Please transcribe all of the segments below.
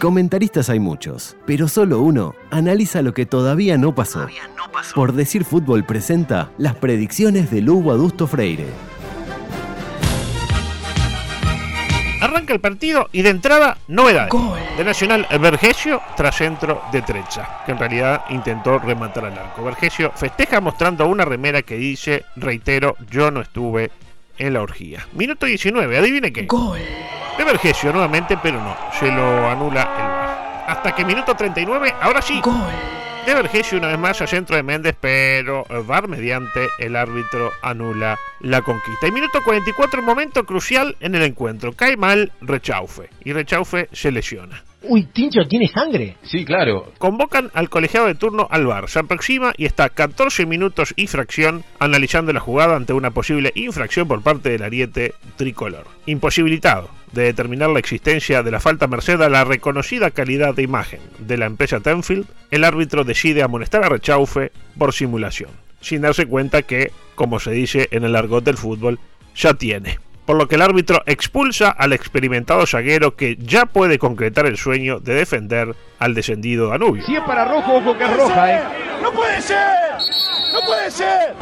Comentaristas hay muchos, pero solo uno analiza lo que todavía no pasó. Por decir fútbol presenta las predicciones de Lugo Adusto Freire. Arranca el partido y de entrada, novedades. De Nacional Vergesio tras centro de Trecha, que en realidad intentó rematar al arco. Vergesio festeja mostrando una remera que dice, reitero, yo no estuve en la orgía. Minuto 19, adivine qué. Gol. De Vergesio nuevamente, pero no, se lo anula el VAR. Hasta que minuto 39, ahora sí. Gol. De Vergesio una vez más a centro de Méndez, pero VAR mediante el árbitro anula la conquista. Y minuto 44, momento crucial en el encuentro. Cae mal Rechaufe y Rechaufe se lesiona. Uy, Tincho, ¿tiene sangre? Sí, claro. Convocan al colegiado de turno al VAR. Se aproxima y está 14 minutos y fracción analizando la jugada ante una posible infracción por parte del ariete tricolor. Imposibilitado de determinar la existencia de la falta merced a la reconocida calidad de imagen de la empresa Tenfield, el árbitro decide amonestar a Rechaufe por simulación, sin darse cuenta que, como se dice en el argot del fútbol, ya tiene por lo que el árbitro expulsa al experimentado zaguero que ya puede concretar el sueño de defender al descendido Danubio. Si es para rojo, ojo que es roja, ¿eh? ¡No puede ser! ¡No puede ser!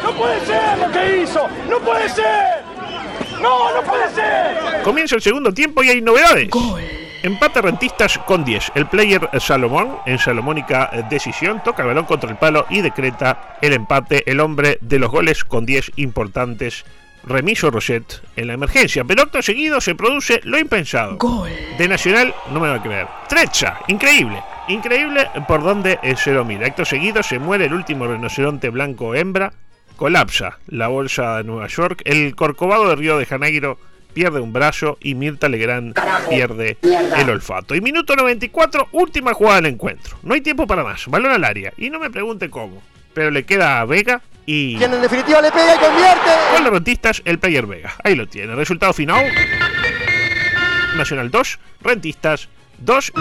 ¡No puede ser lo que hizo! ¡No puede ser! ¡No, no puede ser! Comienza el segundo tiempo y hay novedades. Gol. Empate rentistas con 10. El player Salomón, en salomónica decisión, toca el balón contra el palo y decreta el empate. El hombre de los goles con 10 importantes Remiso Roset en la emergencia, pero acto seguido se produce lo impensado. Gol. De Nacional no me va a creer. Trecha, increíble. Increíble por donde se lo mira. Acto seguido se muere el último rinoceronte blanco hembra. Colapsa la bolsa de Nueva York. El corcovado de Río de Janeiro pierde un brazo y Mirta Legrand pierde el olfato. Y minuto 94, última jugada del encuentro. No hay tiempo para más. Balón al área. Y no me pregunte cómo. Pero le queda a Vega y... Quien en definitiva le pega y convierte. Con los rentistas, el player Vega. Ahí lo tiene. Resultado final. Nacional 2, Rentistas 2.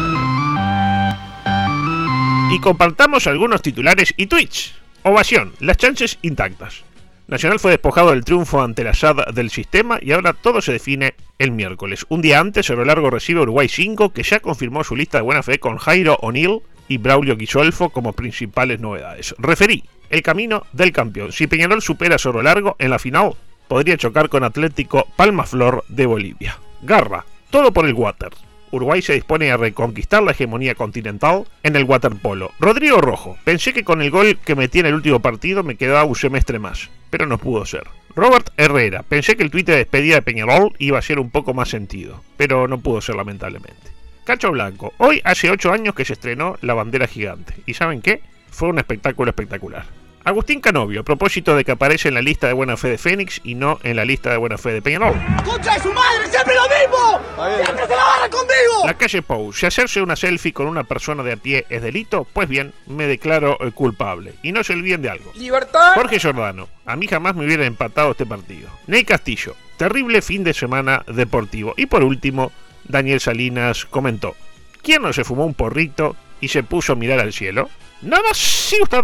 Y compartamos algunos titulares y tweets. Ovación, las chances intactas. Nacional fue despojado del triunfo ante la SAD del sistema y ahora todo se define el miércoles. Un día antes, Cerro Largo recibe Uruguay 5, que ya confirmó su lista de buena fe con Jairo O'Neill y Braulio Guisolfo como principales novedades. Referí, el camino del campeón. Si Peñarol supera a Cerro Largo en la final, podría chocar con Atlético Palmaflor de Bolivia. Garra, todo por el water. Uruguay se dispone a reconquistar la hegemonía continental en el waterpolo. Rodrigo Rojo, pensé que con el gol que metí en el último partido me quedaba un semestre más, pero no pudo ser. Robert Herrera, pensé que el tuit de despedida de Peñarol iba a ser un poco más sentido, pero no pudo ser lamentablemente. Cacho Blanco, hoy hace 8 años que se estrenó La Bandera Gigante, ¿y saben qué? Fue un espectáculo espectacular. Agustín Canovio, a propósito de que aparece en la lista de buena fe de Fénix y no en la lista de buena fe de Peñarol. ¡Concha de su madre! ¡Siempre lo mismo! ¡Siempre se la barra conmigo! La calle Pou, si hacerse una selfie con una persona de a pie es delito, pues bien, me declaro eh, culpable. Y no se olviden de algo. ¡Libertad! Jorge Giordano, a mí jamás me hubiera empatado este partido. Ney Castillo, terrible fin de semana deportivo. Y por último, Daniel Salinas comentó, ¿quién no se fumó un porrito y se puso a mirar al cielo? Nada, sí usted.